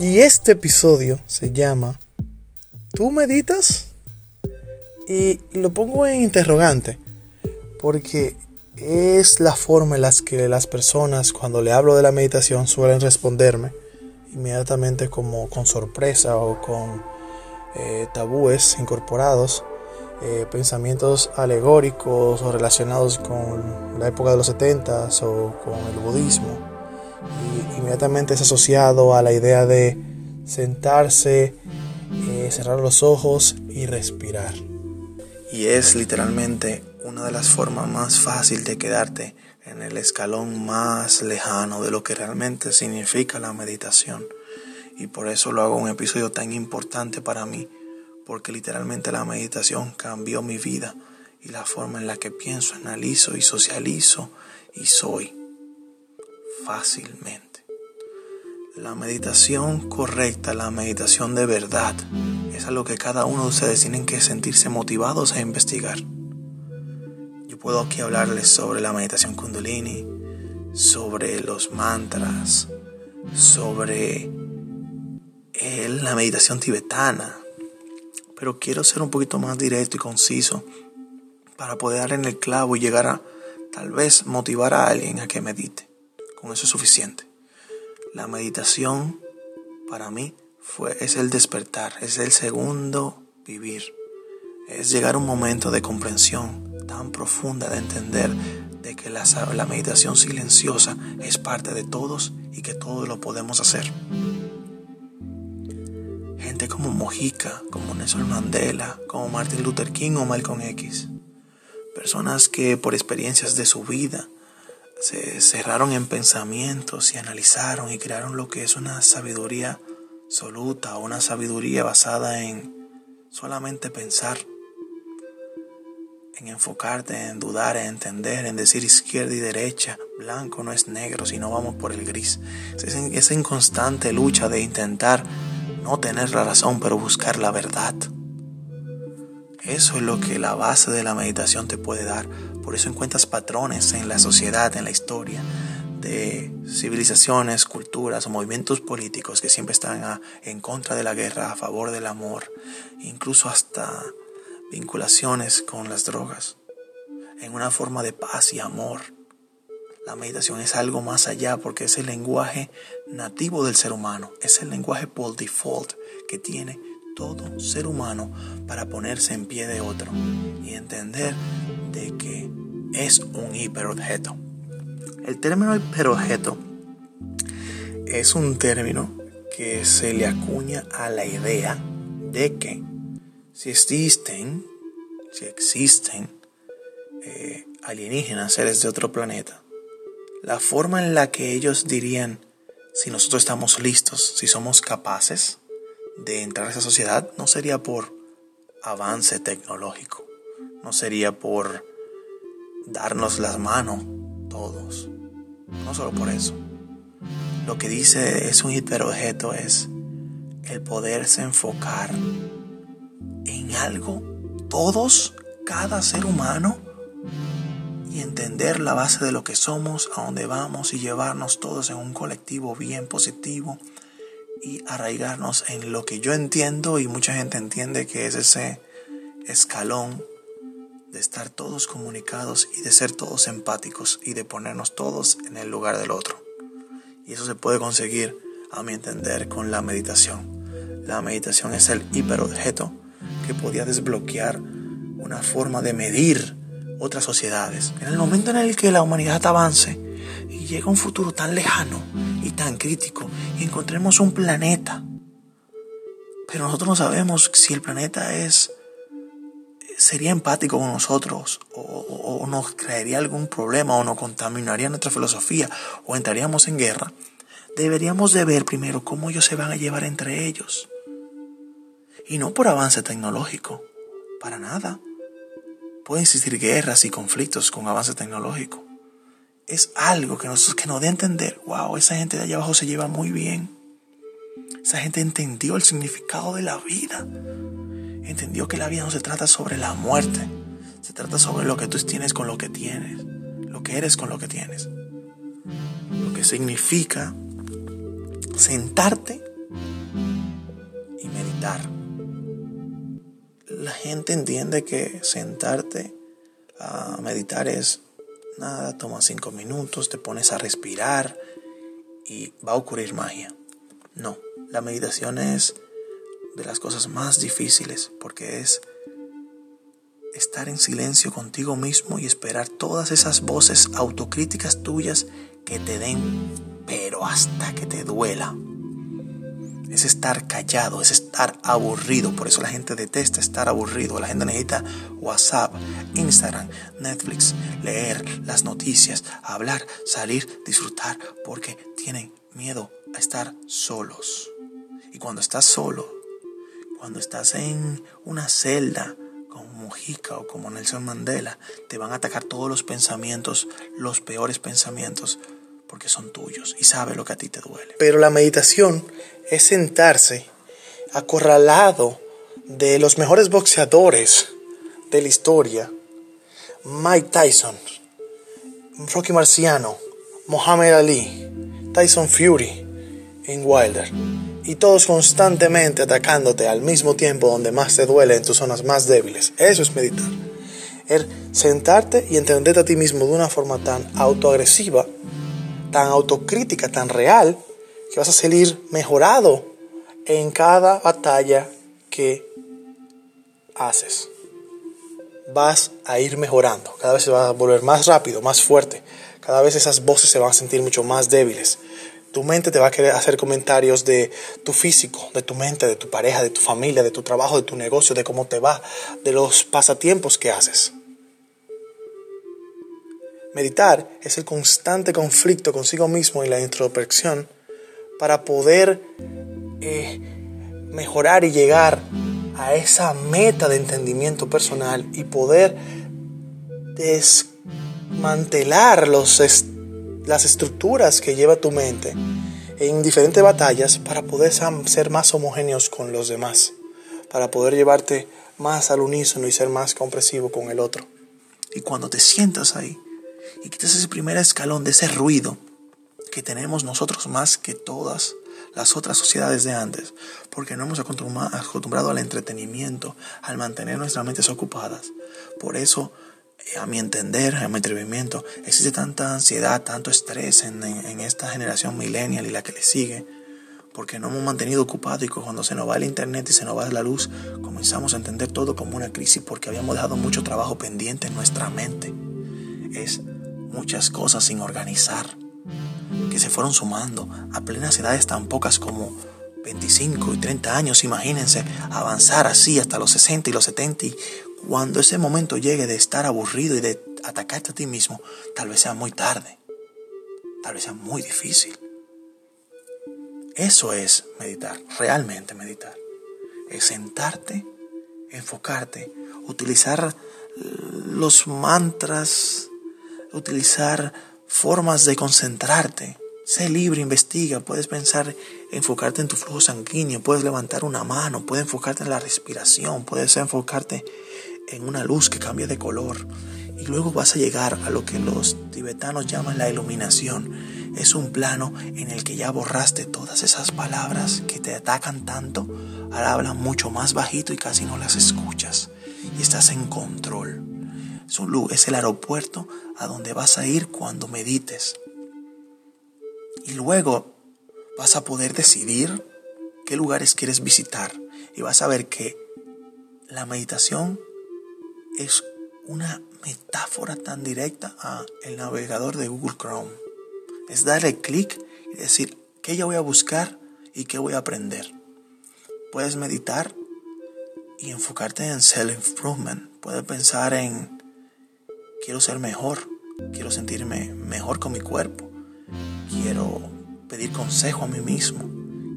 Y este episodio se llama ¿Tú meditas? Y lo pongo en interrogante porque es la forma en la que las personas cuando le hablo de la meditación suelen responderme inmediatamente como con sorpresa o con eh, tabúes incorporados, eh, pensamientos alegóricos o relacionados con la época de los 70 o con el budismo y inmediatamente es asociado a la idea de sentarse, eh, cerrar los ojos y respirar. Y es literalmente una de las formas más fáciles de quedarte en el escalón más lejano de lo que realmente significa la meditación. Y por eso lo hago un episodio tan importante para mí, porque literalmente la meditación cambió mi vida y la forma en la que pienso, analizo y socializo y soy fácilmente. La meditación correcta, la meditación de verdad, es algo que cada uno de ustedes tienen que sentirse motivados a investigar. Yo puedo aquí hablarles sobre la meditación kundalini, sobre los mantras, sobre la meditación tibetana, pero quiero ser un poquito más directo y conciso para poder dar en el clavo y llegar a tal vez motivar a alguien a que medite. Con eso es suficiente. La meditación para mí fue, es el despertar, es el segundo vivir. Es llegar a un momento de comprensión tan profunda de entender de que la, la meditación silenciosa es parte de todos y que todos lo podemos hacer. Gente como Mojica, como Nelson Mandela, como Martin Luther King o Malcolm X. Personas que por experiencias de su vida se cerraron en pensamientos y analizaron y crearon lo que es una sabiduría absoluta, una sabiduría basada en solamente pensar, en enfocarte, en dudar, en entender, en decir izquierda y derecha, blanco no es negro, sino vamos por el gris. Esa inconstante lucha de intentar no tener la razón, pero buscar la verdad. Eso es lo que la base de la meditación te puede dar. Por eso encuentras patrones en la sociedad, en la historia, de civilizaciones, culturas o movimientos políticos que siempre están en contra de la guerra, a favor del amor, incluso hasta vinculaciones con las drogas, en una forma de paz y amor. La meditación es algo más allá porque es el lenguaje nativo del ser humano, es el lenguaje por default que tiene todo ser humano para ponerse en pie de otro y entender de que es un hiperobjeto. El término hiperobjeto es un término que se le acuña a la idea de que si existen, si existen eh, alienígenas, seres de otro planeta, la forma en la que ellos dirían si nosotros estamos listos, si somos capaces, de entrar a esa sociedad no sería por avance tecnológico, no sería por darnos las manos todos, no solo por eso. Lo que dice es un hiperobjeto es el poderse enfocar en algo, todos, cada ser humano, y entender la base de lo que somos, a dónde vamos y llevarnos todos en un colectivo bien positivo y arraigarnos en lo que yo entiendo y mucha gente entiende que es ese escalón de estar todos comunicados y de ser todos empáticos y de ponernos todos en el lugar del otro. Y eso se puede conseguir, a mi entender, con la meditación. La meditación es el hiperobjeto que podía desbloquear una forma de medir otras sociedades. En el momento en el que la humanidad avance llega un futuro tan lejano y tan crítico y encontremos un planeta, pero nosotros no sabemos si el planeta es sería empático con nosotros o, nos crearía algún problema o nos contaminaría nuestra filosofía o entraríamos en guerra, deberíamos de ver primero cómo ellos se van a llevar entre ellos. Y no por avance tecnológico, para nada pueden existir guerras y conflictos con avance tecnológico. Es algo que, nosotros, que nos dé entender, wow, esa gente de allá abajo se lleva muy bien. Esa gente entendió el significado de la vida. Entendió que la vida no se trata sobre la muerte. Se trata sobre lo que tú tienes con lo que tienes. Lo que eres con lo que tienes. Lo que significa sentarte y meditar. La gente entiende que sentarte a meditar es nada, toma cinco minutos, te pones a respirar y va a ocurrir magia. No, la meditación es de las cosas más difíciles porque es estar en silencio contigo mismo y esperar todas esas voces autocríticas tuyas que te den, pero hasta que te duela. Es estar callado, es estar aburrido. Por eso la gente detesta estar aburrido. La gente necesita WhatsApp, Instagram, Netflix, leer las noticias, hablar, salir, disfrutar, porque tienen miedo a estar solos. Y cuando estás solo, cuando estás en una celda como Mujica o como Nelson Mandela, te van a atacar todos los pensamientos, los peores pensamientos, porque son tuyos y sabe lo que a ti te duele. Pero la meditación es sentarse acorralado de los mejores boxeadores de la historia, Mike Tyson, Rocky Marciano, Muhammad Ali, Tyson Fury en Wilder y todos constantemente atacándote al mismo tiempo donde más te duele en tus zonas más débiles. Eso es meditar. Es sentarte y entenderte a ti mismo de una forma tan autoagresiva, tan autocrítica, tan real, que vas a salir mejorado en cada batalla que haces. Vas a ir mejorando, cada vez se va a volver más rápido, más fuerte, cada vez esas voces se van a sentir mucho más débiles. Tu mente te va a querer hacer comentarios de tu físico, de tu mente, de tu pareja, de tu familia, de tu trabajo, de tu negocio, de cómo te va, de los pasatiempos que haces. Meditar es el constante conflicto consigo mismo y la introspección para poder eh, mejorar y llegar a esa meta de entendimiento personal y poder desmantelar los las estructuras que lleva tu mente en diferentes batallas para poder ser más homogéneos con los demás, para poder llevarte más al unísono y ser más compresivo con el otro. Y cuando te sientas ahí y quitas ese primer escalón de ese ruido que tenemos nosotros más que todas las otras sociedades de antes, porque no hemos acostumbrado al entretenimiento, al mantener nuestras mentes ocupadas. Por eso a mi entender, a mi atrevimiento, existe tanta ansiedad, tanto estrés en, esta generación millennial y la que le sigue, porque no hemos mantenido ocupado y cuando se nos va el internet y se nos va la luz, comenzamos a entender todo como una crisis porque habíamos dejado mucho trabajo pendiente en nuestra mente. Es muchas cosas sin organizar que se fueron sumando a plenas edades tan pocas como 25 y 30 años, imagínense, avanzar así hasta los 60 y los 70 y cuando ese momento llegue de estar aburrido y de atacarte a ti mismo, tal vez sea muy tarde, tal vez sea muy difícil. Eso es meditar, realmente meditar. Es sentarte, enfocarte, utilizar los mantras, utilizar formas de concentrarte. Sé libre, investiga, puedes pensar, enfocarte en tu flujo sanguíneo, puedes levantar una mano, puedes enfocarte en la respiración, puedes enfocarte en una luz que cambia de color. Y luego vas a llegar a lo que los tibetanos llaman la iluminación. Es un plano en el que ya borraste todas esas palabras que te atacan tanto. Ahora hablan mucho más bajito y casi no las escuchas. Y estás en control. Es el aeropuerto a donde vas a ir cuando medites. Y luego vas a poder decidir qué lugares quieres visitar. Y vas a ver que la meditación es una metáfora tan directa a el navegador de Google Chrome. Es darle clic y decir qué yo voy a buscar y qué voy a aprender. Puedes meditar y enfocarte en self-improvement. Puedes pensar en quiero ser mejor, quiero sentirme mejor con mi cuerpo, quiero pedir consejo a mí mismo,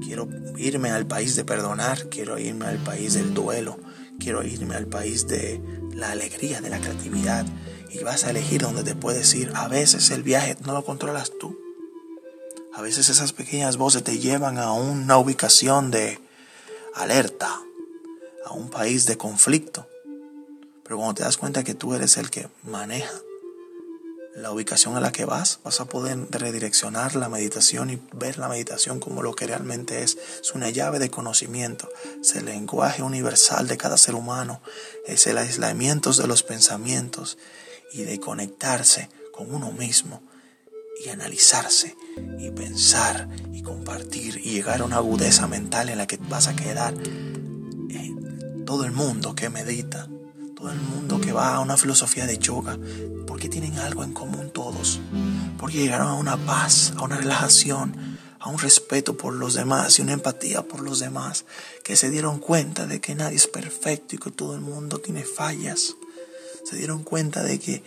quiero irme al país de perdonar, quiero irme al país del duelo, quiero irme al país de la alegría de la creatividad y vas a elegir donde te puedes ir. A veces el viaje no lo controlas tú. A veces esas pequeñas voces te llevan a una ubicación de alerta, a un país de conflicto. Pero cuando te das cuenta que tú eres el que maneja la ubicación a la que vas, vas a poder redireccionar la meditación y ver la meditación como lo que realmente es. Es una llave de conocimiento, es el lenguaje universal de cada ser humano, es el aislamiento de los pensamientos y de conectarse con uno mismo y analizarse y pensar y compartir y llegar a una agudeza mental en la que vas a quedar. Eh, todo el mundo que medita, todo el mundo que va a una filosofía de yoga, porque tienen algo en común todos, porque llegaron a una paz, a una relajación, a un respeto por los demás y una empatía por los demás, que se dieron cuenta de que nadie es perfecto y que todo el mundo tiene fallas. Se dieron cuenta de que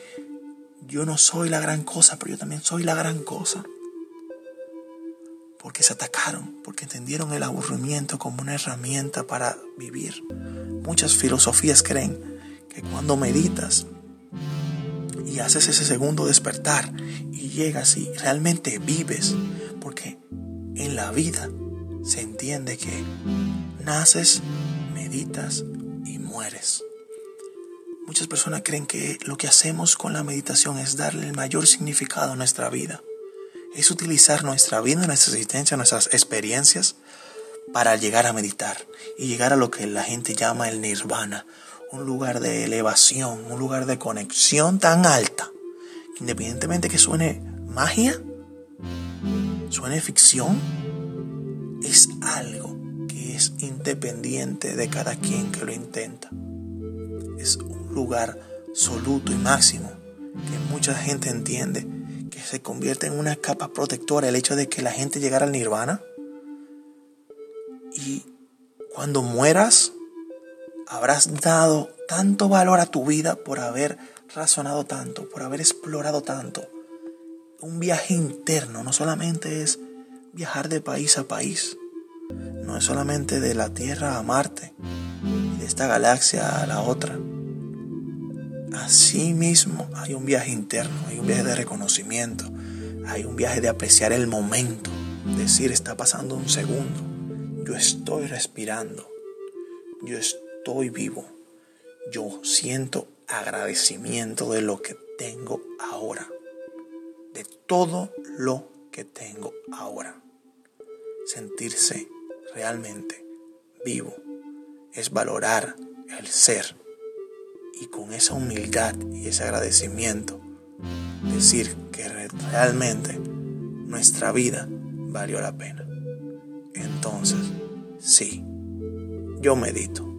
yo no soy la gran cosa, pero yo también soy la gran cosa. Porque se atacaron, porque entendieron el aburrimiento como una herramienta para vivir. Muchas filosofías creen que cuando meditas y haces ese segundo despertar y llegas y realmente vives, porque en la vida se entiende que naces, meditas y mueres. Muchas personas creen que lo que hacemos con la meditación es darle el mayor significado a nuestra vida. Es utilizar nuestra vida, nuestra existencia, nuestras experiencias para llegar a meditar y llegar a lo que la gente llama el nirvana, un lugar de elevación, un lugar de conexión tan alta, que independientemente que suene magia, suene ficción, es algo que es independiente de cada quien que lo intenta. Es lugar absoluto y máximo que mucha gente entiende que se convierte en una capa protectora el hecho de que la gente llegara al nirvana. Y cuando mueras, habrás dado tanto valor a tu vida por haber razonado tanto, por haber explorado tanto. Un viaje interno no solamente es viajar de país a país, no es solamente de la Tierra a Marte, de esta galaxia a la otra. Así mismo hay un viaje interno, hay un viaje de reconocimiento, hay un viaje de apreciar el momento, decir está pasando un segundo, yo estoy respirando, yo estoy vivo, yo siento agradecimiento de lo que tengo ahora, de todo lo que tengo ahora. Sentirse realmente vivo es valorar el ser y con esa humildad y ese agradecimiento decir que realmente nuestra vida valió la pena. Entonces, sí, yo medito.